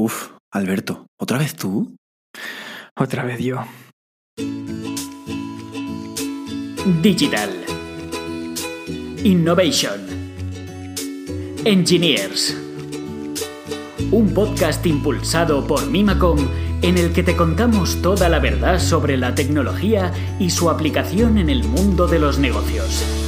Uf, Alberto, ¿otra vez tú? Otra vez yo. Digital. Innovation. Engineers. Un podcast impulsado por Mimacom en el que te contamos toda la verdad sobre la tecnología y su aplicación en el mundo de los negocios.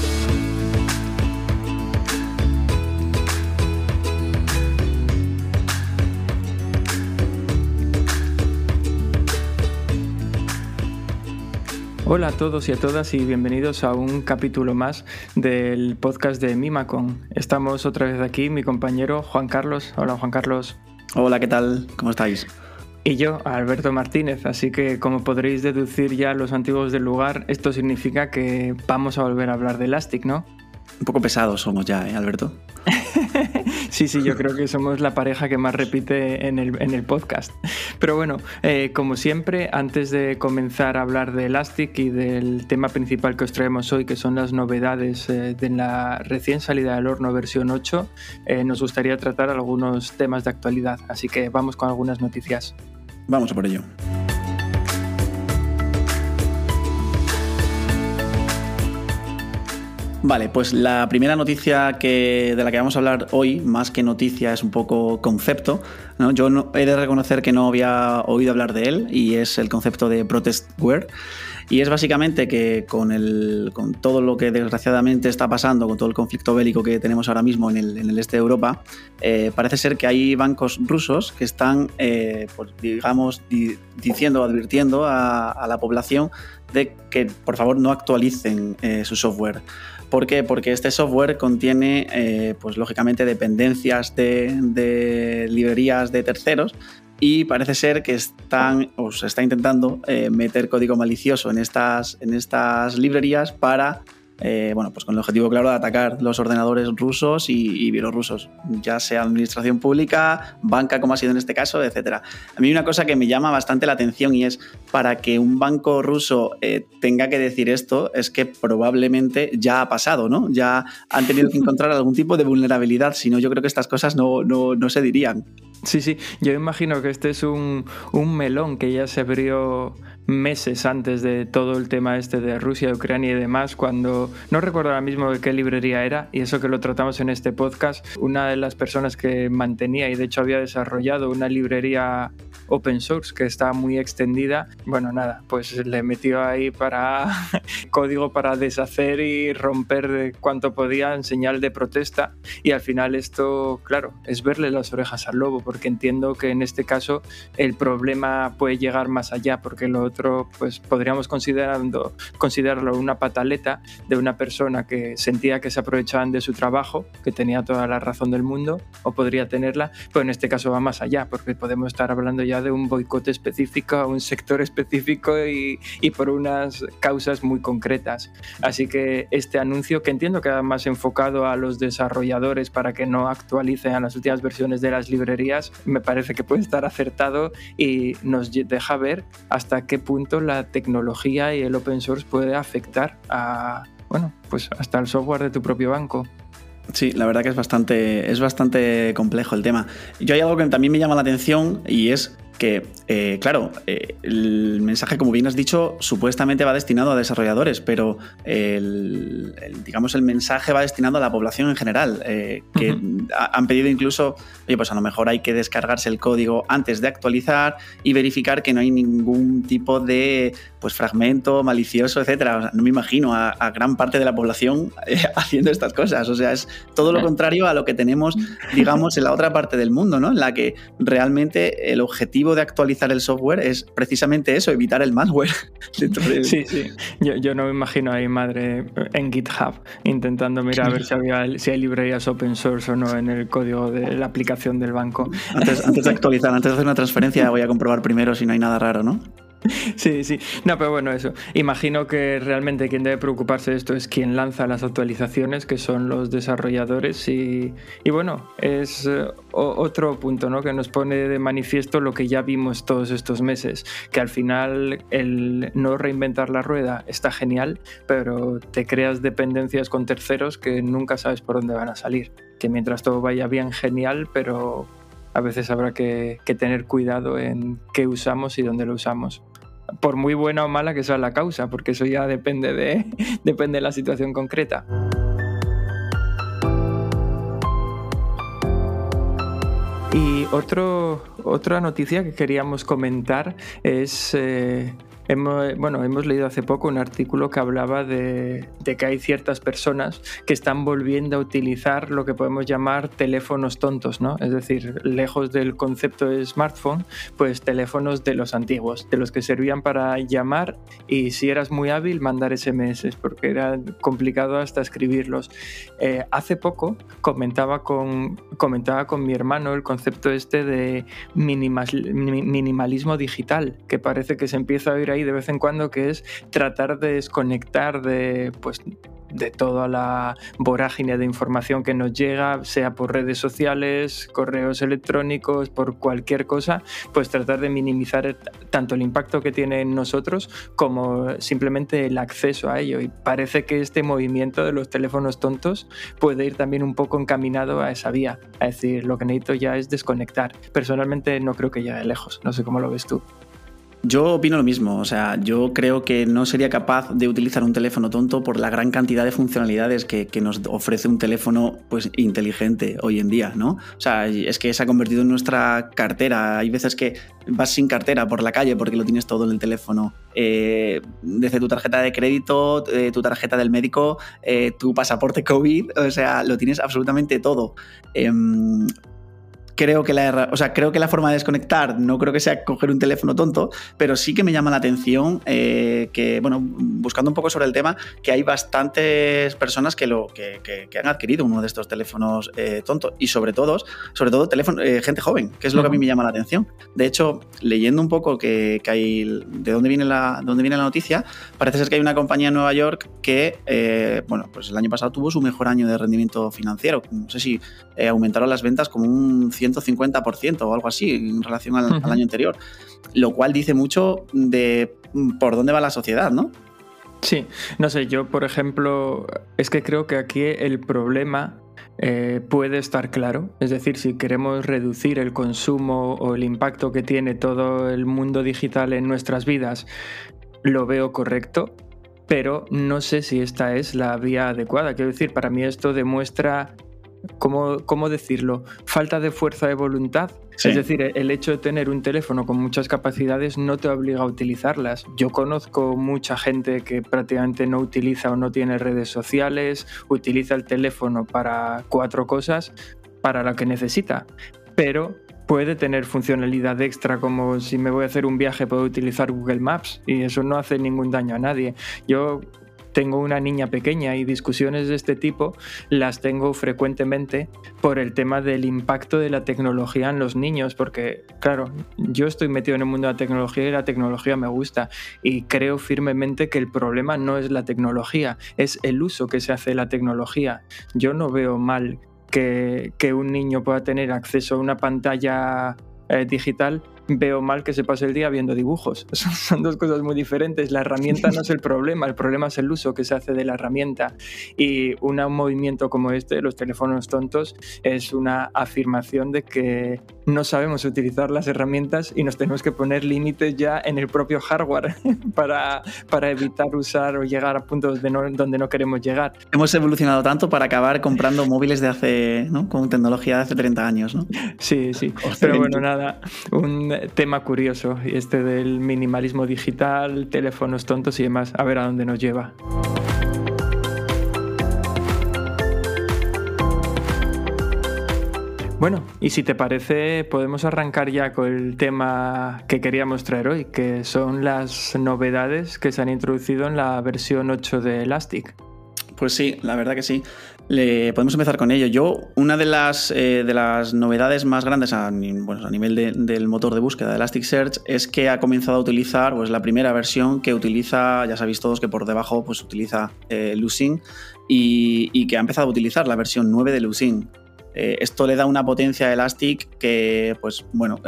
Hola a todos y a todas y bienvenidos a un capítulo más del podcast de Mimacon. Estamos otra vez aquí, mi compañero Juan Carlos. Hola Juan Carlos. Hola, ¿qué tal? ¿Cómo estáis? Y yo, Alberto Martínez. Así que como podréis deducir ya los antiguos del lugar, esto significa que vamos a volver a hablar de Elastic, ¿no? Un poco pesados somos ya, ¿eh, Alberto? sí, sí, yo creo que somos la pareja que más repite en el, podcast. Pero bueno, eh, como siempre, antes de comenzar a hablar de Elastic y del tema principal que os traemos hoy, que son las novedades eh, de la recién salida del horno versión 8, eh, nos gustaría tratar algunos temas de actualidad. Así que vamos con algunas noticias. Vamos a por ello. Vale, pues la primera noticia que, de la que vamos a hablar hoy, más que noticia, es un poco concepto. Yo no, he de reconocer que no había oído hablar de él y es el concepto de protestware. Y es básicamente que con, el, con todo lo que desgraciadamente está pasando, con todo el conflicto bélico que tenemos ahora mismo en el, este de Europa, eh, parece ser que hay bancos rusos que están, eh, pues, digamos, diciendo, advirtiendo a, la población de que por favor no actualicen eh, su software. ¿Por qué? Porque este software contiene, eh, pues lógicamente, dependencias de, librerías de terceros y parece ser que están o se está intentando eh, meter código malicioso en estas, en estas librerías para eh, bueno, pues con el objetivo claro de atacar los ordenadores rusos y, bielorrusos, ya sea administración pública, banca como ha sido en este caso, etcétera. A mí una cosa que me llama bastante la atención y es para que un banco ruso eh, tenga que decir esto es que probablemente ya ha pasado, ¿no? Ya han tenido que encontrar algún tipo de vulnerabilidad, si no yo creo que estas cosas no, no, se dirían. Sí, sí, yo imagino que este es un, un melón que ya se abrió meses antes de todo el tema este de Rusia, Ucrania y demás, cuando no recuerdo ahora mismo de qué librería era, y eso que lo tratamos en este podcast, una de las personas que mantenía y de hecho había desarrollado una librería open source que está muy extendida, bueno, nada, pues le metió ahí para código para deshacer y romper cuanto podía en señal de protesta. Y al final esto, claro, es verle las orejas al lobo, porque entiendo que en este caso el problema puede llegar más allá, porque lo otro, pues podríamos considerando, considerarlo una pataleta de una persona que sentía que se aprovechaban de su trabajo, que tenía toda la razón del mundo, o podría tenerla, pero en este caso va más allá, porque podemos estar hablando ya de un boicot específico a un sector específico y, y, por unas causas muy concretas. Así que este anuncio, que entiendo que va más enfocado a los desarrolladores para que no actualicen a las últimas versiones de las librerías, me parece que puede estar acertado y nos deja ver hasta qué punto la tecnología y el open source puede afectar a, bueno, pues hasta el software de tu propio banco. Sí, la verdad que es bastante, es bastante complejo el tema. Yo hay algo que también me llama la atención y es que, eh, claro, eh, el mensaje, como bien has dicho, supuestamente va destinado a desarrolladores, pero el, digamos el mensaje va destinado a la población en general, eh, que han pedido incluso, oye, pues a lo mejor hay que descargarse el código antes de actualizar y verificar que no hay ningún tipo de pues fragmento malicioso, etcétera. no me imagino a, gran parte de la población haciendo estas cosas. O sea, es todo lo contrario a lo que tenemos, digamos, en la otra parte del mundo, ¿no? En la que realmente el objetivo de actualizar el software es precisamente eso, evitar el malware. Sí, sí. Yo, no me imagino ahí madre en GitHub intentando mirar a ver si, había, si hay librerías open source o no en el código de la aplicación del banco. Antes, antes de actualizar, antes de hacer una transferencia, voy a comprobar primero si no hay nada raro, ¿no? Sí, sí. No, pero bueno, eso. Imagino que realmente quien debe preocuparse de esto es quien lanza las actualizaciones, que son los desarrolladores. Y, bueno, es eh, otro punto ¿no? que nos pone de manifiesto lo que ya vimos todos estos meses, que al final el no reinventar la rueda está genial, pero te creas dependencias con terceros que nunca sabes por dónde van a salir. Que mientras todo vaya bien, genial, pero a veces habrá que, tener cuidado en qué usamos y dónde lo usamos. Por muy buena o mala que sea la causa, porque eso ya depende de, depende de la situación concreta. Y otro, otra noticia que queríamos comentar es eh, Hemos, bueno, hemos leído hace poco un artículo que hablaba de, que hay ciertas personas que están volviendo a utilizar lo que podemos llamar teléfonos tontos, ¿no? Es decir, lejos del concepto de smartphone, pues teléfonos de los antiguos, de los que servían para llamar y si eras muy hábil mandar SMS, porque era complicado hasta escribirlos. Eh, hace poco comentaba con, comentaba con mi hermano el concepto este de minimalismo digital, que parece que se empieza a oír ahí de vez en cuando, que es tratar de desconectar de, pues, de toda la vorágine de información que nos llega, sea por redes sociales, correos electrónicos, por cualquier cosa, pues tratar de minimizar tanto el impacto que tiene en nosotros como simplemente el acceso a ello. Y parece que este movimiento de los teléfonos tontos puede ir también un poco encaminado a esa vía. Es decir, lo que necesito ya es desconectar. Personalmente no creo que llegue lejos, no sé cómo lo ves tú. Yo opino lo mismo, o sea, yo creo que no sería capaz de utilizar un teléfono tonto por la gran cantidad de funcionalidades que, nos ofrece un teléfono pues, inteligente hoy en día, ¿no? O sea, es que se ha convertido en nuestra cartera. Hay veces que vas sin cartera por la calle porque lo tienes todo en el teléfono. Eh, desde tu tarjeta de crédito, eh, tu tarjeta del médico, eh, tu pasaporte COVID, o sea, lo tienes absolutamente todo. Creo que la, o sea, creo que la forma de desconectar no creo que sea coger un teléfono tonto, pero sí que me llama la atención eh, que, bueno, buscando un poco sobre el tema, que hay bastantes personas que, lo, que, han adquirido uno de estos teléfonos eh, tontos y sobre todo, sobre todo teléfono, eh, gente joven, que es lo que a mí me llama la atención. De hecho, leyendo un poco que, hay de dónde viene, la, dónde viene la noticia, parece ser que hay una compañía en Nueva York que, bueno, pues el año pasado tuvo su mejor año de rendimiento financiero. No sé si aumentaron las ventas como un 100 150% o algo así en relación al, año anterior, lo cual dice mucho de por dónde va la sociedad, ¿no? Sí, no sé, yo por ejemplo, es que creo que aquí el problema eh, puede estar claro. Es decir, si queremos reducir el consumo o el impacto que tiene todo el mundo digital en nuestras vidas, lo veo correcto, pero no sé si esta es la vía adecuada. Quiero decir, para mí esto demuestra ¿cómo, decirlo? Falta de fuerza de voluntad. Es decir, el hecho de tener un teléfono con muchas capacidades no te obliga a utilizarlas. Yo conozco mucha gente que prácticamente no utiliza o no tiene redes sociales, utiliza el teléfono para cuatro cosas, para lo que necesita, pero puede tener funcionalidad extra como si me voy a hacer un viaje puedo utilizar Google Maps y eso no hace ningún daño a nadie. Yo tengo una niña pequeña y discusiones de este tipo las tengo frecuentemente por el tema del impacto de la tecnología en los niños, porque claro, yo estoy metido en el mundo de la tecnología y la tecnología me gusta y creo firmemente que el problema no es la tecnología, es el uso que se hace de la tecnología. Yo no veo mal que, que un niño pueda tener acceso a una pantalla eh, digital veo mal que se pase el día viendo dibujos. Son, dos cosas muy diferentes. La herramienta no es el problema, el problema es el uso que se hace de la herramienta. Y un movimiento como este, los teléfonos tontos, es una afirmación de que no sabemos utilizar las herramientas y nos tenemos que poner límites ya en el propio hardware para, para evitar usar o llegar a puntos de donde no queremos llegar. Hemos evolucionado tanto para acabar comprando móviles de hace, ¿no? con tecnología de hace 30 años, ¿no? Sí, sí. Pero bueno, nada, un tema curioso, este del minimalismo digital, teléfonos tontos y demás, a ver a dónde nos lleva. Bueno, y si te parece, podemos arrancar ya con el tema que queríamos traer hoy, que son las novedades que se han introducido en la versión 8 de Elastic. Pues sí, la verdad que sí. Podemos empezar con ello. Yo, una de las, eh, de las novedades más grandes a, nivel del motor de búsqueda de Elasticsearch es que ha comenzado a utilizar pues, la primera versión que utiliza, ya sabéis todos que por debajo pues, utiliza eh, Lucene y, que ha empezado a utilizar la versión 9 de Lucene. Eh, esto le da una potencia a Elastic que, pues, bueno,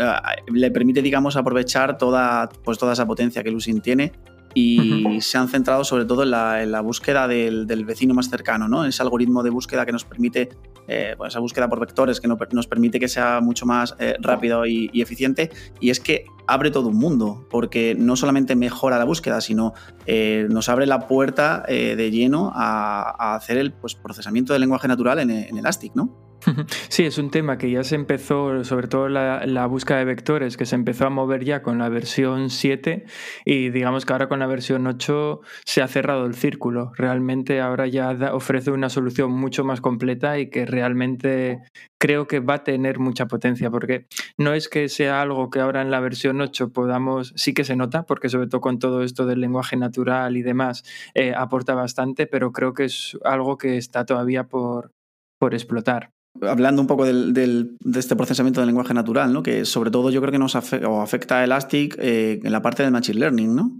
le permite, digamos, aprovechar toda, pues, toda esa potencia que Lucene tiene y se han centrado sobre todo en la, búsqueda del, vecino más cercano, ¿no? Ese algoritmo de búsqueda que nos permite eh, pues esa búsqueda por vectores que nos permite que sea mucho más eh, rápido y, eficiente. Y es que abre todo un mundo, porque no solamente mejora la búsqueda, sino eh, nos abre la puerta de lleno a, hacer el pues, procesamiento del lenguaje natural en, en Elastic, ¿no? Sí, es un tema que ya se empezó, sobre todo la, búsqueda de vectores, que se empezó a mover ya con la versión 7 y digamos que ahora con la versión 8 se ha cerrado el círculo. Realmente ahora ya ofrece una solución mucho más completa y que realmente creo que va a tener mucha potencia porque no es que sea algo que ahora en la versión 8 podamos, sí que se nota, porque sobre todo con todo esto del lenguaje natural y demás eh, aporta bastante, pero creo que es algo que está todavía por, por explotar hablando un poco de este procesamiento del lenguaje natural, ¿no? que sobre todo yo creo que nos afecta a Elastic eh, en la parte del Machine Learning, ¿no?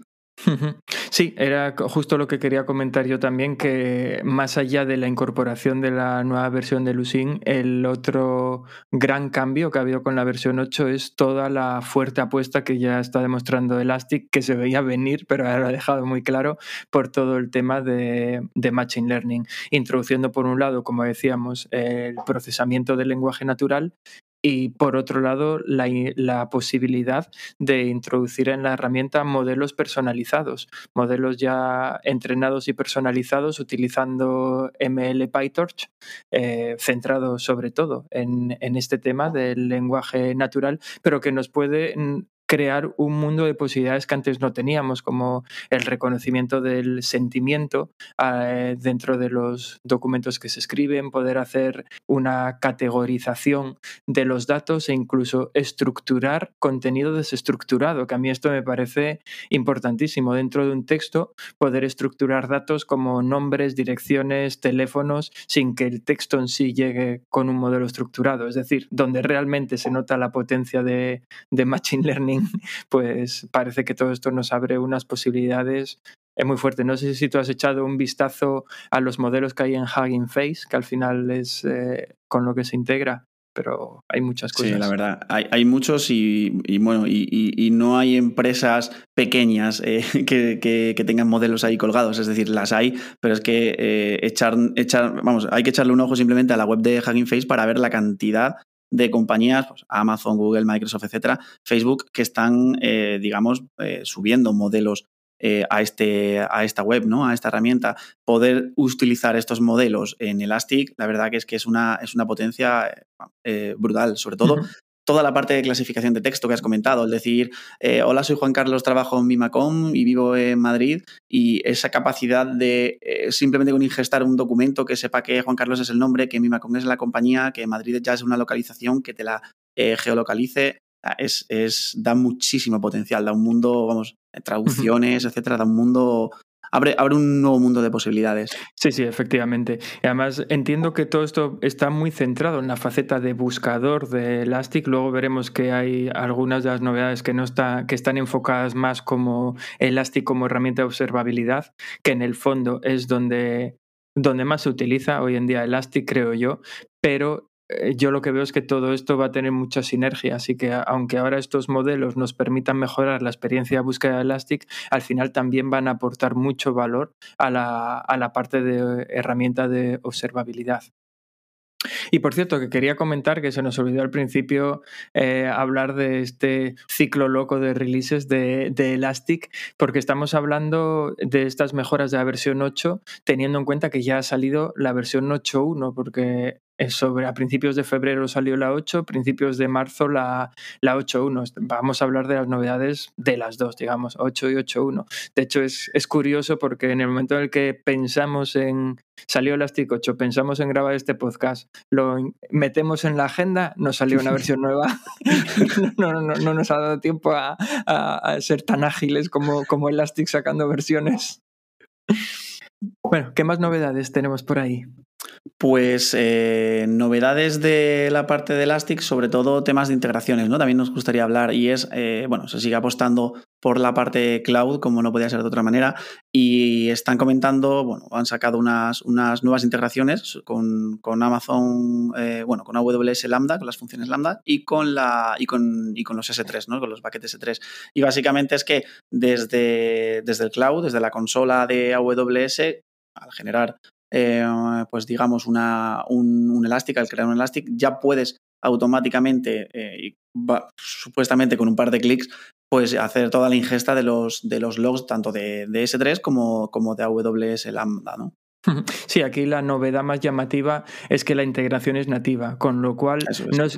Sí, era justo lo que quería comentar yo también, que más allá de la incorporación de la nueva versión de Lucene, el otro gran cambio que ha habido con la versión 8 es toda la fuerte apuesta que ya está demostrando Elastic, que se veía venir, pero ahora ha dejado muy claro por todo el tema de, de Machine Learning, introduciendo por un lado, como decíamos, el procesamiento del lenguaje natural y por otro lado la, posibilidad de introducir en la herramienta modelos personalizados, modelos ya entrenados y personalizados utilizando ML PyTorch, eh, centrado sobre todo en, en, este tema del lenguaje natural, pero que nos puede crear un mundo de posibilidades que antes no teníamos, como el reconocimiento del sentimiento eh, dentro de los documentos que se escriben, poder hacer una categorización de los datos e incluso estructurar contenido desestructurado, que a mí esto me parece importantísimo. Dentro de un texto, poder estructurar datos como nombres, direcciones, teléfonos, sin que el texto en sí llegue con un modelo estructurado. Es decir, donde realmente se nota la potencia de, de Machine Learning pues parece que todo esto nos abre unas posibilidades es muy fuerte. No sé si tú has echado un vistazo a los modelos que hay en Hugging Face, que al final es eh, con lo que se integra, pero hay muchas cosas. Sí, la verdad. Hay, muchos y, bueno, y, no hay empresas pequeñas eh, que, tengan modelos ahí colgados. Es decir, las hay, pero es que eh, echar, echar, vamos, hay que echarle un ojo simplemente a la web de Hugging Face para ver la cantidad de compañías, pues Amazon, Google, Microsoft, etcétera, Facebook, que están, eh, digamos, eh, subiendo modelos eh, a, este, a esta web, ¿no? A esta herramienta. Poder utilizar estos modelos en Elastic, la verdad que es que es una, es una potencia brutal, sobre todo toda la parte de clasificación de texto que has comentado, es decir, eh, hola, soy Juan Carlos, trabajo en Mimacom y vivo en Madrid, y esa capacidad de eh, simplemente con ingestar un documento que sepa que Juan Carlos es el nombre, que Mimacom es la compañía, que Madrid ya es una localización, que te la eh, geolocalice, es, es, da muchísimo potencial, da un mundo, vamos, traducciones, etcétera, da un mundo abre, un nuevo mundo de posibilidades. Sí, sí, efectivamente. Y además entiendo que todo esto está muy centrado en la faceta de buscador de Elastic. Luego veremos que hay algunas de las novedades que no está, que están enfocadas más como Elastic como herramienta de observabilidad, que en el fondo es donde donde más se utiliza hoy en día Elastic, creo yo, pero yo lo que veo es que todo esto va a tener mucha sinergia, así que aunque ahora estos modelos nos permitan mejorar la experiencia de búsqueda de Elastic, al final también van a aportar mucho valor a la, a la parte de herramienta de observabilidad. Y por cierto, que quería comentar que se nos olvidó al principio eh, hablar de este ciclo loco de releases de, de, Elastic, porque estamos hablando de estas mejoras de la versión 8, teniendo en cuenta que ya ha salido la versión 8.1, porque sobre a principios de febrero salió la 8, principios de marzo la, la 8.1. Vamos a hablar de las novedades de las dos, digamos, 8 y 8.1. De hecho, es, es, curioso porque en el momento en el que pensamos en, salió Elastic 8, pensamos en grabar este podcast, lo metemos en la agenda, nos salió una versión nueva. no, no, no, no, nos ha dado tiempo a, a, a ser tan ágiles como, como Elastic sacando versiones. Bueno, ¿qué más novedades tenemos por ahí? Pues eh, novedades de la parte de Elastic, sobre todo temas de integraciones, ¿no? También nos gustaría hablar y es, eh, bueno, se sigue apostando por la parte cloud, como no podía ser de otra manera, y están comentando, bueno, han sacado unas, unas nuevas integraciones con, Amazon, eh, bueno, con AWS Lambda, con las funciones Lambda, y con, la, y con, y con los S3, ¿no? Con los paquetes S3. Y básicamente es que desde, desde el cloud, desde la consola de AWS, al generar pues digamos, una, un, Elastic, al crear un Elastic, ya puedes automáticamente, y supuestamente con un par de clics, pues hacer toda la ingesta de los, de los logs tanto de, de S3 como, como de AWS Lambda, ¿no? Sí, aquí la novedad más llamativa es que la integración es nativa, con lo cual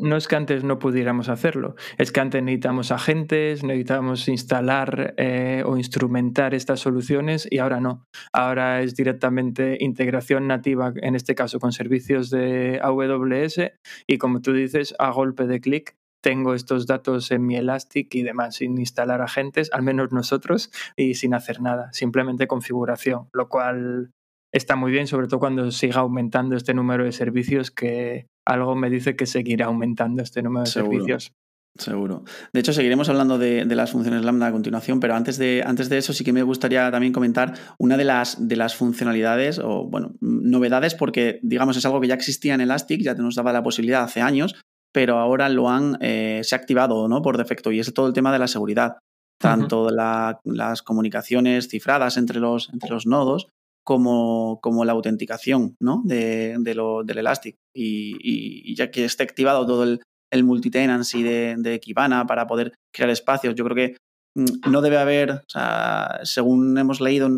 no, es, que antes no pudiéramos hacerlo, es que antes necesitamos agentes, necesitamos instalar eh, o instrumentar estas soluciones y ahora no. Ahora es directamente integración nativa, en este caso con servicios de AWS y como tú dices, a golpe de clic tengo estos datos en mi Elastic y demás, sin instalar agentes, al menos nosotros, y sin hacer nada, simplemente configuración, lo cual está muy bien, sobre todo cuando siga aumentando este número de servicios, que algo me dice que seguirá aumentando este número de servicios. Seguro. De hecho, seguiremos hablando de, las funciones Lambda a continuación, pero antes de, antes de eso sí que me gustaría también comentar una de las, de las funcionalidades o, bueno, novedades, porque, digamos, es algo que ya existía en Elastic, ya nos daba la posibilidad hace años, pero ahora lo han, eh, se ha activado ¿no? por defecto y es todo el tema de la seguridad. Tanto las comunicaciones cifradas entre los, entre los nodos como, como la autenticación ¿no? de, lo, del Elastic. Y, ya que esté activado todo el, el multitenancy de, de Kibana para poder crear espacios, yo creo que mm, no debe haber, o sea, según hemos leído,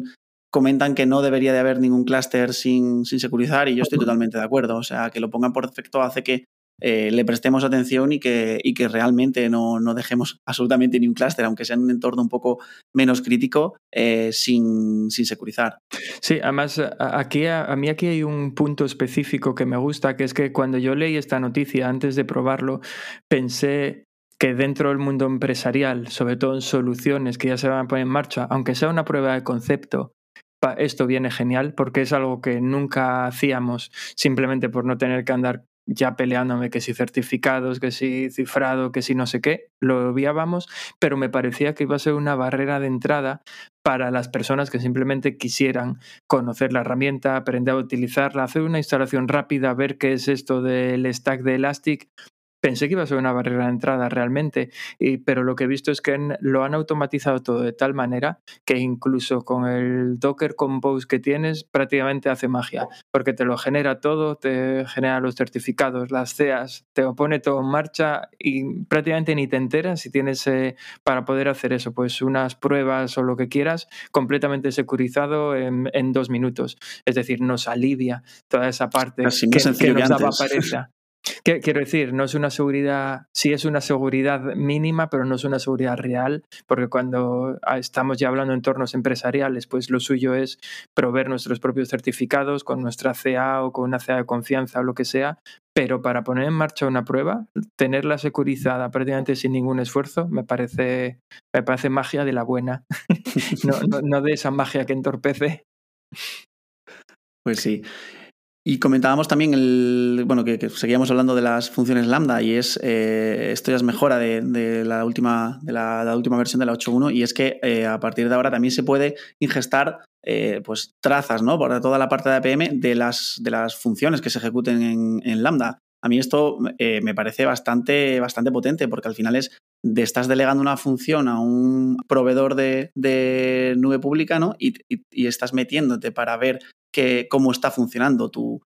comentan que no debería de haber ningún clúster sin, sin securizar y yo estoy totalmente de acuerdo. O sea, que lo pongan por defecto hace que eh, le prestemos atención y que, y que realmente no, no, dejemos absolutamente ni un clúster, aunque sea en un entorno un poco menos crítico, eh, sin, sin, securizar. Sí, además aquí a, mí aquí hay un punto específico que me gusta, que es que cuando yo leí esta noticia antes de probarlo, pensé que dentro del mundo empresarial, sobre todo en soluciones que ya se van a poner en marcha, aunque sea una prueba de concepto, esto viene genial porque es algo que nunca hacíamos simplemente por no tener que andar ya peleándome que si certificados, que si cifrado, que si no sé qué, lo obviábamos, pero me parecía que iba a ser una barrera de entrada para las personas que simplemente quisieran conocer la herramienta, aprender a utilizarla, hacer una instalación rápida, ver qué es esto del stack de Elastic pensé que iba a ser una barrera de entrada realmente, y, pero lo que he visto es que lo han automatizado todo de tal manera que incluso con el Docker Compose que tienes prácticamente hace magia, porque te lo genera todo, te genera los certificados, las CEAs, te lo pone todo en marcha y prácticamente ni te enteras si tienes eh, para poder hacer eso, pues unas pruebas o lo que quieras completamente securizado en, dos minutos. Es decir, nos alivia toda esa parte que, que, nos daba pereza. Quiero decir, no es una seguridad, sí es una seguridad mínima, pero no es una seguridad real, porque cuando ah, estamos ya hablando de entornos empresariales, pues lo suyo es proveer nuestros propios certificados con nuestra CA o con una CA de confianza o lo que sea, pero para poner en marcha una prueba, tenerla securizada prácticamente sin ningún esfuerzo, me parece, me parece magia de la buena, no, no de esa magia que entorpece. Pues sí. Y comentábamos también el, bueno, que, seguíamos hablando de las funciones lambda y es eh, esto ya es mejora de, la última de la, última versión de la 8.1 y es que eh, a partir de ahora también se puede ingestar eh, pues trazas, ¿no? Por toda la parte de APM de las, de las funciones que se ejecuten en, lambda. A mí esto me parece bastante, bastante potente porque al final es de estás delegando una función a un proveedor de, nube pública ¿no? y, y, estás metiéndote para ver cómo está funcionando tu,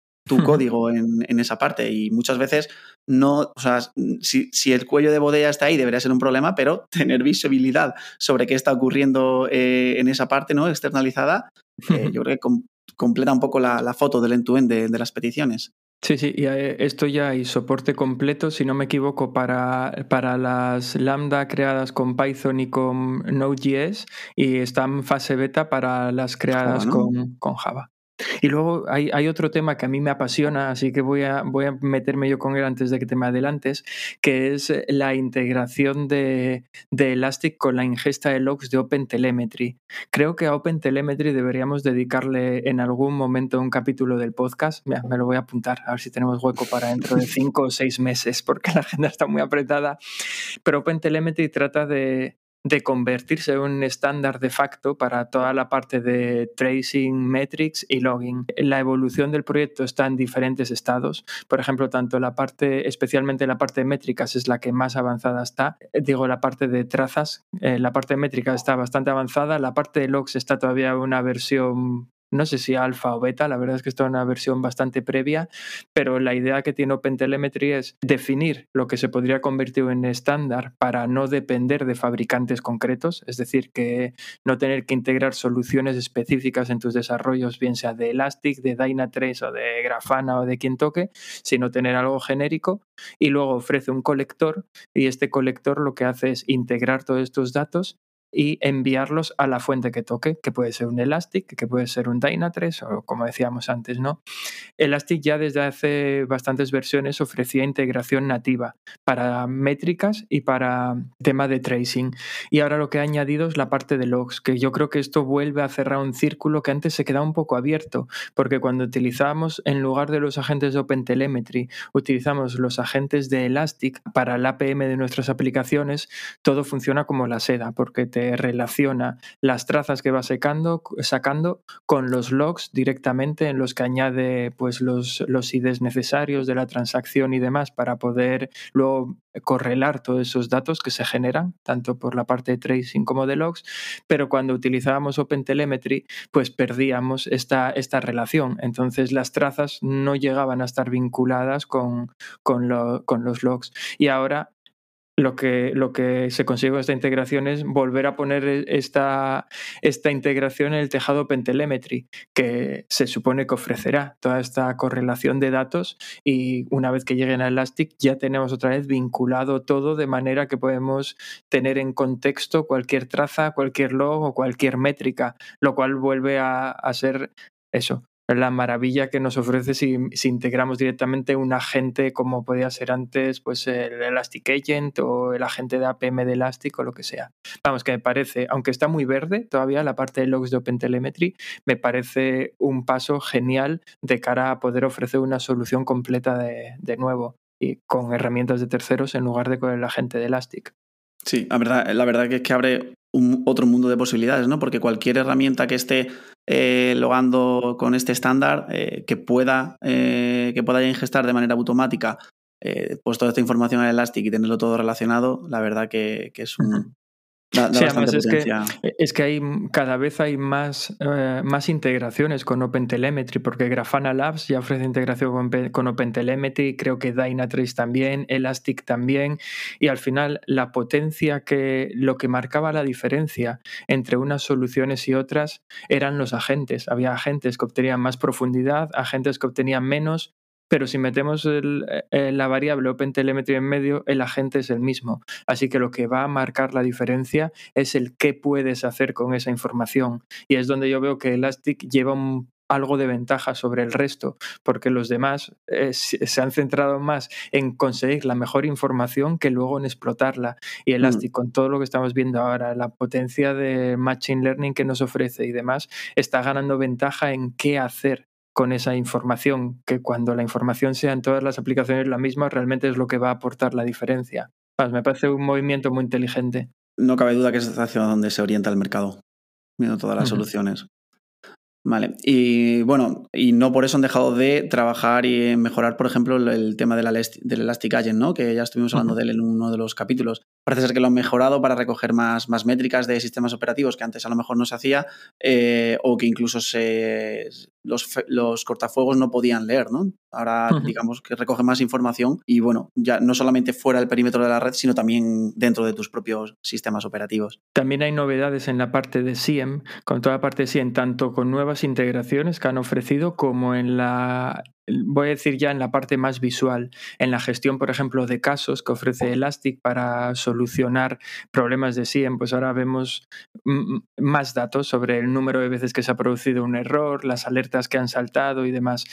código en, esa parte. Y muchas veces no, o sea, si, el cuello de botella está ahí, debería ser un problema, pero tener visibilidad sobre qué está ocurriendo eh, en esa parte no externalizada, eh, yo creo que completa un poco la, foto del end-to-end de, las peticiones. Sí, sí, y eh, esto ya hay soporte completo, si no me equivoco, para, para las Lambda creadas con Python y con Node.js y está en fase beta para las creadas con, con Java. Y luego hay, otro tema que a mí me apasiona, así que voy a, meterme yo con él antes de que te me adelantes, que es eh, la integración de, Elastic con la ingesta de logs de OpenTelemetry. Creo que a OpenTelemetry deberíamos dedicarle en algún momento un capítulo del podcast. Me lo voy a apuntar, a ver si tenemos hueco para dentro de cinco o seis meses, porque la agenda está muy apretada. Pero OpenTelemetry trata de, de convertirse en un estándar de facto para toda la parte de tracing, metrics y logging. La evolución del proyecto está en diferentes estados. Por ejemplo, tanto la parte, especialmente la parte de métricas es la que más avanzada está. Digo, la parte de trazas, eh, la parte de métricas está bastante avanzada. La parte de logs está todavía una versión no sé si alfa o beta, la verdad es que está en una versión bastante previa, pero la idea que tiene OpenTelemetry es definir lo que se podría convertir en estándar para no depender de fabricantes concretos, es decir, que no tener que integrar soluciones específicas en tus desarrollos, bien sea de Elastic, de Dynatrace o de Grafana o de quien toque, sino tener algo genérico. Y luego ofrece un colector y este colector lo que hace es integrar todos estos datos y enviarlos a la fuente que toque, que puede ser un Elastic, que puede ser un Dynatrace o como decíamos antes, ¿no? Elastic ya desde hace bastantes versiones ofrecía integración nativa para métricas y para tema de tracing. Y ahora lo que ha añadido es la parte de logs, que yo creo que esto vuelve a cerrar un círculo que antes se quedaba un poco abierto, porque cuando utilizábamos, en lugar de los agentes de OpenTelemetry, utilizamos los agentes de Elastic para el APM de nuestras aplicaciones, todo funciona como la seda, porque te relaciona las trazas que va sacando con los logs directamente en los que añade pues, los, los IDs necesarios de la transacción y demás para poder luego correlar todos esos datos que se generan, tanto por la parte de tracing como de logs, pero cuando utilizábamos OpenTelemetry, pues perdíamos esta, esta relación. Entonces las trazas no llegaban a estar vinculadas con, con, con los logs. Y ahora lo que, lo que se consigue con esta integración es volver a poner e, esta, esta integración en el tejado OpenTelemetry, que se supone que ofrecerá toda esta correlación de datos y una vez que lleguen a Elastic ya tenemos otra vez vinculado todo de manera que podemos tener en contexto cualquier traza, cualquier log o cualquier métrica, lo cual vuelve a, a ser eso, la maravilla que nos ofrece si, integramos directamente un agente como podía ser antes, pues el Elastic Agent o el agente de APM de Elastic o lo que sea. Vamos, que me parece, aunque está muy verde todavía la parte de logs de OpenTelemetry, me parece un paso genial de cara a poder ofrecer una solución completa de, de nuevo y con herramientas de terceros en lugar de con el agente de Elastic. Sí, la verdad, la verdad que es que abre otro mundo de posibilidades, ¿no? Porque cualquier herramienta que esté eh, logando con este estándar, eh, que, pueda, eh, que pueda ingestar de manera automática pues toda esta información en Elastic y tenerlo todo relacionado, la verdad que, que es un, sí, además es que, es que, hay, cada vez hay más, eh, más integraciones con OpenTelemetry, porque Grafana Labs ya ofrece integración con, con OpenTelemetry, creo que Dynatrace también, Elastic también, y al final la potencia que lo que marcaba la diferencia entre unas soluciones y otras eran los agentes. Había agentes que obtenían más profundidad, agentes que obtenían menos, pero si metemos eh, la variable OpenTelemetry en medio, el agente es el mismo. Así que lo que va a marcar la diferencia es el qué puedes hacer con esa información. Y es donde yo veo que Elastic lleva algo de ventaja sobre el resto, porque los demás eh, se han centrado más en conseguir la mejor información que luego en explotarla. Y mm. Elastic, con todo lo que estamos viendo ahora, la potencia de Machine Learning que nos ofrece y demás, está ganando ventaja en qué hacer con esa información, que cuando la información sea en todas las aplicaciones la misma, realmente es lo que va a aportar la diferencia. me parece un movimiento muy inteligente. No cabe duda que es hacia donde se orienta el mercado, viendo todas las soluciones. Vale, y bueno, y no por eso han dejado de trabajar y mejorar, por ejemplo, el tema del Elastic Agent, ¿no? que ya estuvimos hablando de él en uno de los capítulos. Parece ser que lo han mejorado para recoger más, más métricas de sistemas operativos que antes a lo mejor no se hacía, eh, o que incluso se, los, los, cortafuegos no podían leer. ¿no? Ahora, digamos que recoge más información y, bueno, ya no solamente fuera del perímetro de la red, sino también dentro de tus propios sistemas operativos. También hay novedades en la parte de SIEM, con toda la parte de SIEM, tanto con nuevas integraciones que han ofrecido como en la, voy a decir ya en la parte más visual, en la gestión, por ejemplo, de casos que ofrece Elastic para solucionar problemas de SIEM, pues ahora vemos más datos sobre el número de veces que se ha producido un error, las alertas que han saltado y demás.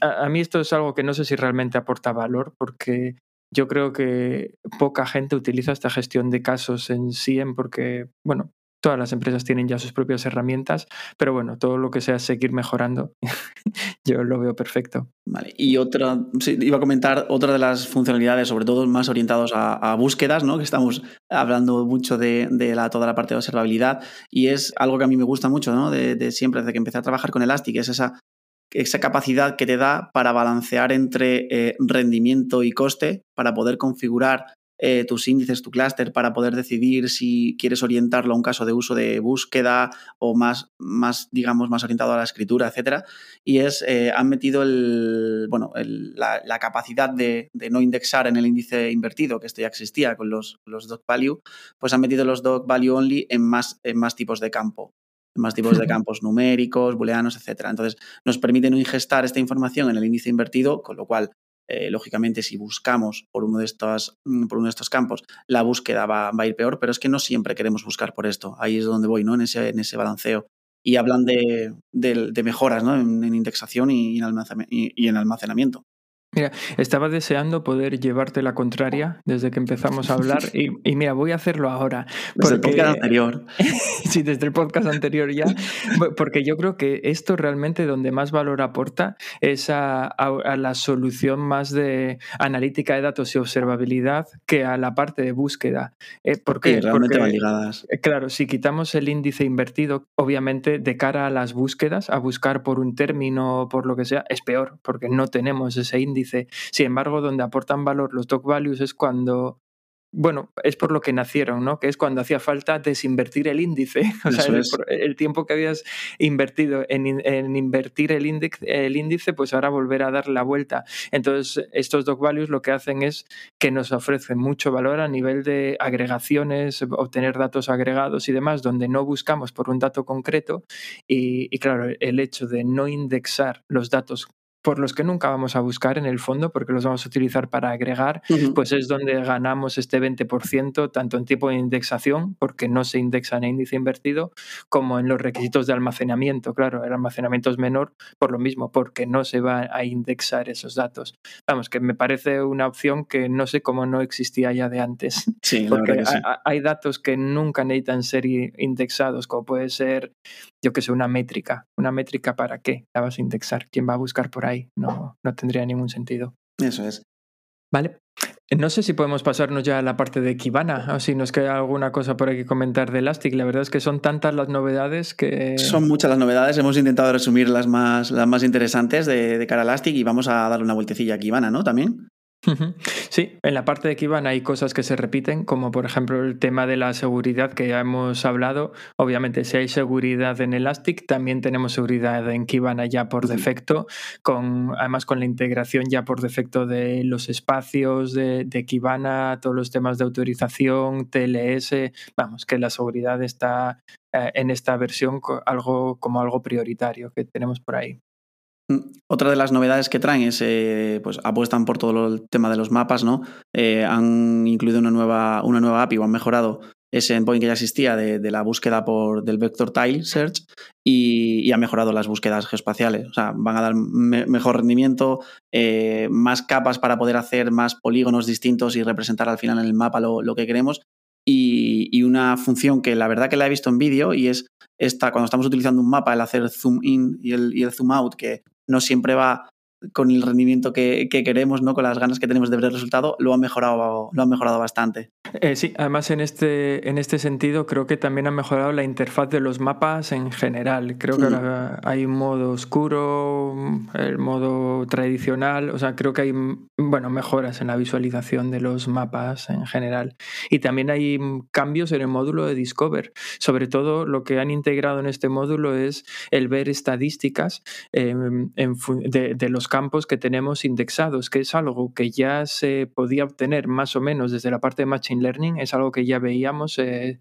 A, a mí esto es algo que no sé si realmente aporta valor porque yo creo que poca gente utiliza esta gestión de casos en SIEM porque, bueno, Todas las empresas tienen ya sus propias herramientas, pero bueno, todo lo que sea seguir mejorando, yo lo veo perfecto. Vale, y otra, iba a comentar otra de las funcionalidades, sobre todo más orientados a, búsquedas, ¿no? Que estamos hablando mucho de, la, toda la parte de observabilidad, y es algo que a mí me gusta mucho, ¿no? De, siempre, desde que empecé a trabajar con Elastic, es esa, esa capacidad que te da para balancear entre eh, rendimiento y coste, para poder configurar eh, tus índices, tu clúster, para poder decidir si quieres orientarlo a un caso de uso de búsqueda o más, más digamos, más orientado a la escritura, etcétera. Y es, eh, han metido el, bueno, la, capacidad de, no indexar en el índice invertido, que esto ya existía con los, los doc value, pues han metido los doc value only en más, en más tipos de campo más tipos de campos numéricos, booleanos, etcétera. Entonces, nos permite no ingestar esta información en el índice invertido, con lo cual, eh, lógicamente, si buscamos por uno, de estos, mm, por uno de estos campos, la búsqueda va, a ir peor, pero es que no siempre queremos buscar por esto. Ahí es donde voy, ¿no? En ese, en ese balanceo. Y hablan de, mejoras ¿no? en, indexación y en almacenamiento. Mira, estaba deseando poder llevarte la contraria desde que empezamos a hablar y, mira, voy a hacerlo ahora. Desde el podcast anterior. sí, desde el podcast anterior ya, porque yo creo que esto realmente donde más valor aporta es a, la solución más de analítica de datos y observabilidad que a la parte de búsqueda. Eh, porque, realmente van ligadas. Eh, claro, si quitamos el índice invertido, obviamente de cara a las búsquedas, a buscar por un término o por lo que sea, es peor, porque no tenemos ese índice sin embargo, donde aportan valor los doc values es cuando bueno, es por lo que nacieron, ¿no? Que es cuando hacía falta desinvertir el índice. O sea, el, tiempo que habías invertido en, invertir el, el, índice, pues ahora volver a dar la vuelta. Entonces, estos doc values lo que hacen es que nos ofrecen mucho valor a nivel de agregaciones, obtener datos agregados y demás, donde no buscamos por un dato concreto. Y, y claro, el hecho de no indexar los datos por los que nunca vamos a buscar en el fondo, porque los vamos a utilizar para agregar, pues es donde ganamos este 20%, tanto en tipo de indexación, porque no se indexa en índice invertido, como en los requisitos de almacenamiento. Claro, el almacenamiento es menor por lo mismo, porque no se va a indexar esos datos. Vamos, que me parece una opción que no sé cómo no existía ya de antes. Sí, porque hay datos que nunca necesitan ser indexados, como puede ser, yo que sé, una métrica. ¿Una métrica para qué la vas a indexar? ¿Quién va a buscar por ahí? No, no tendría ningún sentido. Eso es. Vale. No sé si podemos pasarnos ya a la parte de Kibana o si nos queda alguna cosa por aquí comentar de Elastic. La verdad es que son tantas las novedades que... Son muchas las novedades. Hemos intentado resumir las más, las más interesantes de, de cara a Elastic y vamos a darle una vueltecilla a Kibana, ¿no? También. Sí, en la parte de Kibana hay cosas que se repiten, como por ejemplo el tema de la seguridad que ya hemos hablado. Obviamente, si hay seguridad en Elastic, también tenemos seguridad en Kibana ya por defecto, con, además con la integración ya por defecto de los espacios de, de Kibana, todos los temas de autorización, TLS. Vamos, que la seguridad está eh, en esta versión algo, como algo prioritario que tenemos por ahí. Mm, otra de las novedades que traen es, eh, pues apuestan por todo el tema de los mapas, ¿no? Eh, han incluido una nueva, una nueva API o han mejorado ese endpoint que ya existía de, la búsqueda por, del Vector Tile Search y, han mejorado las búsquedas geoespaciales. O sea, van a dar mejor rendimiento, eh, más capas para poder hacer más polígonos distintos y representar al final en el mapa lo, que queremos. Y, una función que la verdad que la he visto en vídeo y es esta, cuando estamos utilizando un mapa, el hacer zoom in y el, y el zoom out, que no siempre va con el rendimiento que, queremos, ¿no? con las ganas que tenemos de ver el resultado, lo ha mejorado, lo ha mejorado bastante. Eh, sí, además en este, en este sentido creo que también ha mejorado la interfaz de los mapas en general. Creo que ahora hay un modo oscuro, el modo tradicional, o sea, creo que hay bueno, mejoras en la visualización de los mapas en general. Y también hay cambios en el módulo de Discover. Sobre todo lo que han integrado en este módulo es el ver estadísticas de, de los campos que tenemos indexados, que es algo que ya se podía obtener más o menos desde la parte de Machine Learning, es algo que ya veíamos eh,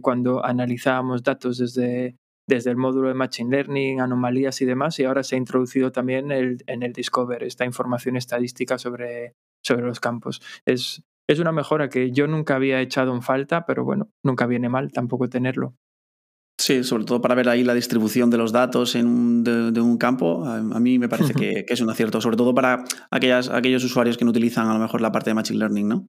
cuando analizábamos datos desde, desde el módulo de Machine Learning, anomalías y demás, y ahora se ha introducido también en el Discover esta información estadística sobre, sobre los campos. Es, es una mejora que yo nunca había echado en falta, pero bueno, nunca viene mal tampoco tenerlo. Sí, sobre todo para ver ahí la distribución de los datos en de, un campo, a, mí me parece que, es un acierto, sobre todo para aquellas, aquellos usuarios que no utilizan a lo mejor la parte de Machine Learning, ¿no?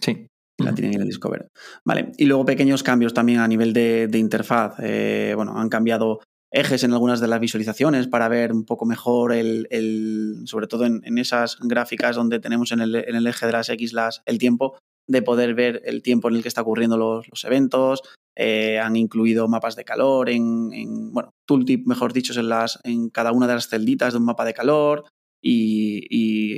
Sí. La tienen en el Discover. Vale, y luego pequeños cambios también a nivel de, interfaz. Eh, bueno, han cambiado ejes en algunas de las visualizaciones para ver un poco mejor el, sobre todo en, esas gráficas donde tenemos en el, en el, eje de las X las, el tiempo, de poder ver el tiempo en el que está ocurriendo los, los eventos, eh, han incluido mapas de calor en, bueno, tooltip, mejor dicho, en, las, en cada una de las celditas de un mapa de calor y,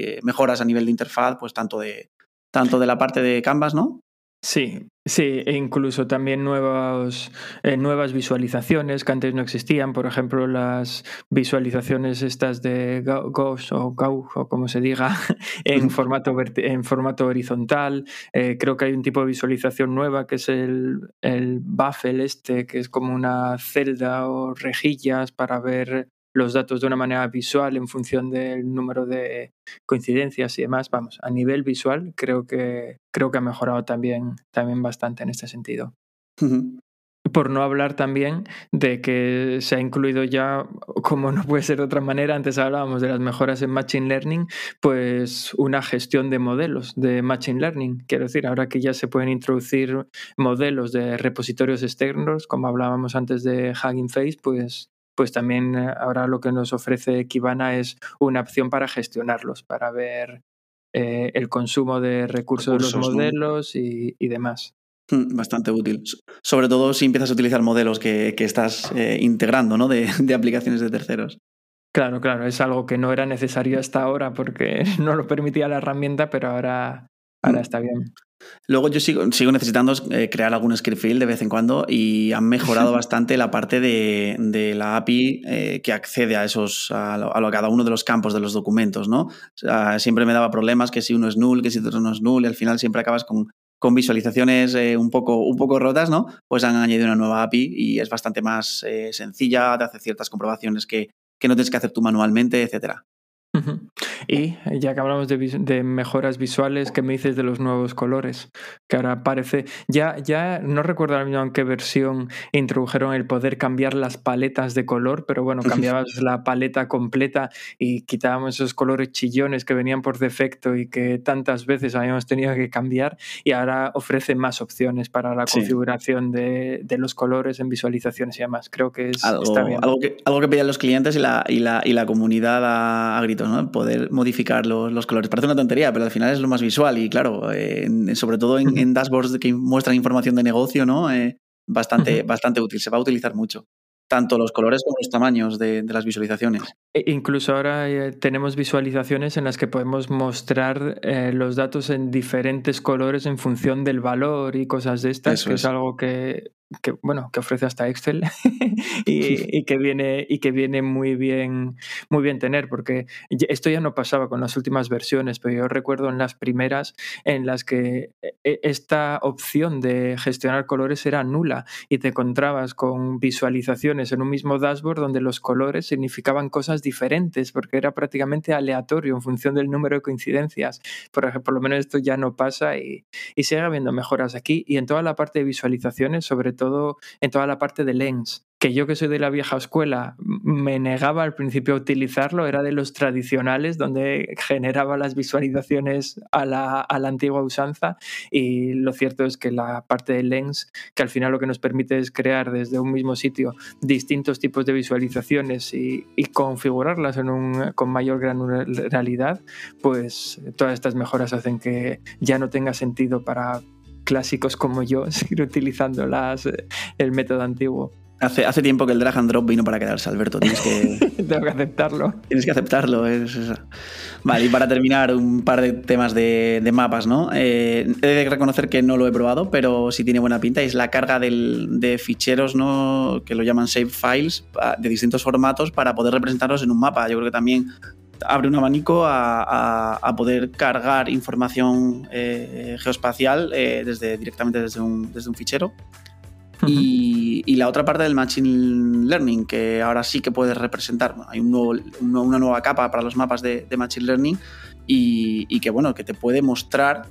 eh, mejoras a nivel de interfaz, pues tanto de, tanto de la parte de Canvas, ¿no? Sí, sí, e incluso también nuevos, eh, nuevas visualizaciones que antes no existían, por ejemplo, las visualizaciones estas de Gauss o Gauss o como se diga, en formato, en formato horizontal. Eh, creo que hay un tipo de visualización nueva que es el, el Buffel este, que es como una celda o rejillas para ver los datos de una manera visual en función del número de coincidencias y demás. Vamos, a nivel visual creo que, creo que ha mejorado también, también bastante en este sentido. Por no hablar también de que se ha incluido ya, como no puede ser de otra manera, antes hablábamos de las mejoras en Machine Learning, pues una gestión de modelos de Machine Learning. Quiero decir, ahora que ya se pueden introducir modelos de repositorios externos, como hablábamos antes de Hugging Face, pues pues también eh, ahora lo que nos ofrece Kibana es una opción para gestionarlos, para ver eh, el consumo de recursos, de los modelos y, demás. Mm, bastante útil. Sobre todo si empiezas a utilizar modelos que, estás eh, integrando ¿no? de, de aplicaciones de terceros. Claro, claro, es algo que no era necesario hasta ahora porque no lo permitía la herramienta, pero ahora, ahora mm. está bien. Luego yo sigo, sigo necesitando eh, crear algún script field de vez en cuando y han mejorado bastante la parte de, la API eh, que accede a esos a, lo, cada uno de los campos de los documentos, ¿no? siempre me daba problemas que si uno es null, que si otro no es null y al final siempre acabas con, con visualizaciones eh, un, poco, un poco rotas, ¿no? Pues han añadido una nueva API y es bastante más sencilla, te hace ciertas comprobaciones que, que no tienes que hacer tú manualmente, etcétera. Y ya que hablamos de, mejoras visuales, ¿qué me dices de los nuevos colores? Que ahora parece, ya, ya no recuerdo ahora mismo en qué versión introdujeron el poder cambiar las paletas de color, pero bueno, cambiabas la paleta completa y quitábamos esos colores chillones que venían por defecto y que tantas veces habíamos tenido que cambiar y ahora ofrece más opciones para la configuración de, los colores en visualizaciones y demás. Creo que es, algo, está bien. Algo que, algo que pedían los clientes y la, y la, y la comunidad a, a ¿no? Poder modificar los, colores. Parece una tontería, pero al final es lo más visual y claro, sobre todo en, dashboards que muestran información de negocio, ¿no? Eh, bastante, bastante útil, se va a utilizar mucho tanto los colores como los tamaños de, las visualizaciones. E incluso ahora eh, tenemos visualizaciones en las que podemos mostrar eh, los datos en diferentes colores en función del valor y cosas de estas, que es algo que que bueno, que ofrece hasta Excel y, que viene, y que viene muy bien, muy bien tener, porque esto ya no pasaba con las últimas versiones, pero yo recuerdo en las primeras en las que e, e, esta opción de gestionar colores era nula y te encontrabas con visualizaciones en un mismo dashboard donde los colores significaban cosas diferentes, porque era prácticamente aleatorio en función del número de coincidencias. Por ejemplo, por lo menos esto ya no pasa y, y sigue habiendo mejoras aquí y en toda la parte de visualizaciones, sobre todo todo en toda la parte de lens, que yo que soy de la vieja escuela me negaba al principio a utilizarlo, era de los tradicionales donde generaba las visualizaciones a la, a la antigua usanza y lo cierto es que la parte de lens, que al final lo que nos permite es crear desde un mismo sitio distintos tipos de visualizaciones y, y configurarlas en un, con mayor granularidad, pues todas estas mejoras hacen que ya no tenga sentido para clásicos como yo seguir utilizando las, el método antiguo. Hace, hace tiempo que el drag and drop vino para quedarse, Alberto. Tienes que. Tengo que aceptarlo. Tienes que aceptarlo. Vale, y para terminar, un par de temas de, mapas, ¿no? Eh, he de reconocer que no lo he probado, pero sí tiene buena pinta. Es la carga de ficheros, ¿no? Que lo llaman save files, de distintos formatos para poder representarlos en un mapa. Yo creo que también abre un abanico a, poder cargar información eh, geoespacial eh, desde, directamente desde un, desde un fichero. y, la otra parte del Machine Learning, que ahora sí que puedes representar, hay un una nueva capa para los mapas de, Machine Learning y, que bueno, que te puede mostrar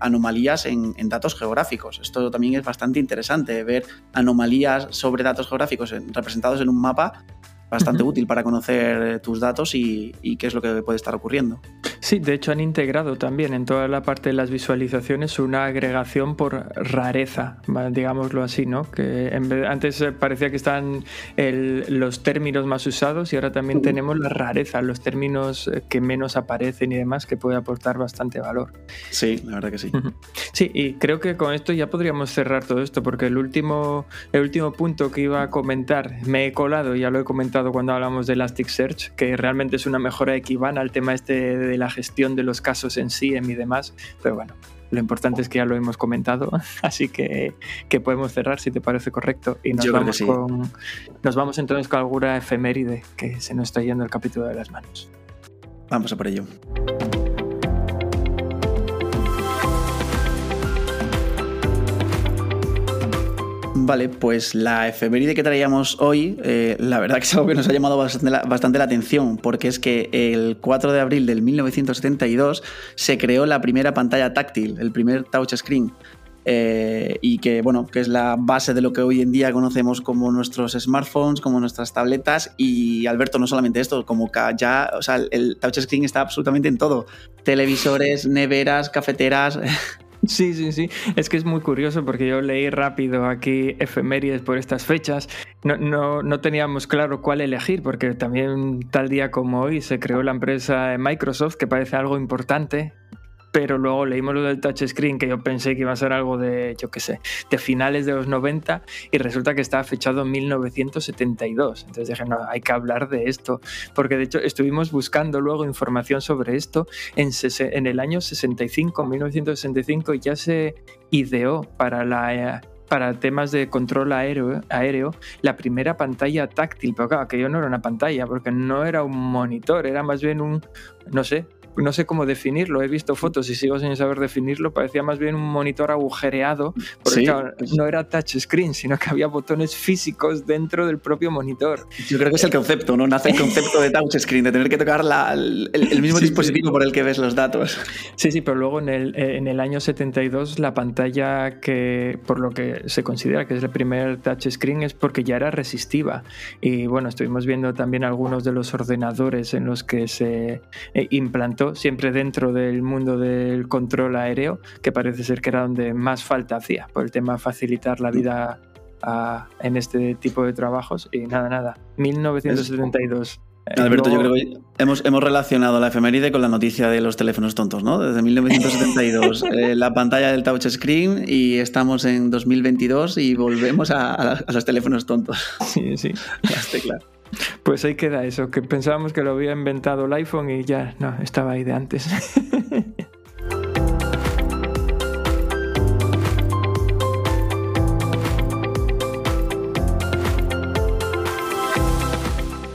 anomalías en, en, datos geográficos. Esto también es bastante interesante, ver anomalías sobre datos geográficos representados en un mapa bastante útil para conocer eh, tus datos y, qué es lo que puede estar ocurriendo. Sí, de hecho han integrado también en toda la parte de las visualizaciones una agregación por rareza, digámoslo así, ¿no? Que antes eh, parecía que estaban los términos más usados y ahora también tenemos la rareza, los términos eh, que menos aparecen y demás, que puede aportar bastante valor. Sí, la verdad que sí. Sí, y creo que con esto ya podríamos cerrar todo esto, porque el último, el último punto que iba a comentar, me he colado, ya lo he comentado cuando hablamos de Elasticsearch, que realmente es una mejora equivana al tema este de la gestión de los casos en sí y demás, pero bueno, lo importante es que ya lo hemos comentado, así que, que podemos cerrar si te parece correcto. Y nos vamos, con, nos vamos entonces con alguna efeméride que se nos está yendo el capítulo de las manos. Vamos a por ello. Vale, pues la efeméride que traíamos hoy, eh, la verdad que es algo que nos ha llamado bastante la, atención, porque es que el 4 de abril del 1972 se creó la primera pantalla táctil, el primer touchscreen. Eh, y que bueno, que es la base de lo que hoy en día conocemos como nuestros smartphones, como nuestras tabletas y Alberto, no solamente esto, como ya, o sea, el touchscreen está absolutamente en todo, televisores, neveras, cafeteras, Sí, sí, sí. Es que es muy curioso porque yo leí rápido aquí efemérides por estas fechas. No, no, no, teníamos claro cuál elegir porque también tal día como hoy se creó la empresa Microsoft que parece algo importante pero luego leímos lo del touchscreen, que yo pensé que iba a ser algo de, yo qué sé, de finales de los 90 y resulta que estaba fechado en 1972. Entonces dije, no, hay que hablar de esto, porque de hecho estuvimos buscando luego información sobre esto en, en el año 65, 1965, ya se ideó para la para temas de control aéreo, aéreo, la primera pantalla táctil, pero claro, aquello no era una pantalla, porque no era un monitor, era más bien un, no sé, no sé cómo definirlo, he visto fotos y sigo sin saber definirlo, parecía más bien un monitor agujereado, porque no era touchscreen, sino que había botones físicos dentro del propio monitor. Yo creo que es el concepto, ¿no? Nace el concepto de touchscreen, de tener que tocar el, mismo dispositivo por el que ves los datos. Sí, sí, pero luego en el, en el año 72 la pantalla que, por lo que se considera que es el primer touchscreen, es porque ya era resistiva. Y bueno, estuvimos viendo también algunos de los ordenadores en los que se eh, siempre dentro del mundo del control aéreo, que parece ser que era donde más falta hacía, por el tema de facilitar la vida en este tipo de trabajos. Y nada, nada, 1972. Eh, Alberto, yo creo que hemos, hemos relacionado la efeméride con la noticia de los teléfonos tontos, ¿no? Desde 1972, eh, la pantalla del touchscreen y estamos en 2022 y volvemos a, a los teléfonos tontos. Sí, sí. claro. Pues ahí queda eso, que pensábamos que lo había inventado el iPhone y ya no, estaba ahí de antes.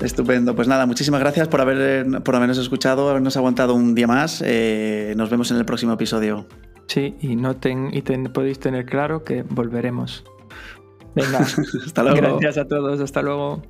Estupendo. Pues nada, muchísimas gracias por, haber, por habernos escuchado, habernos aguantado un día más. Eh, nos vemos en el próximo episodio. Sí, y, no y podéis tener claro que volveremos. Venga, hasta luego. Gracias a todos, hasta luego.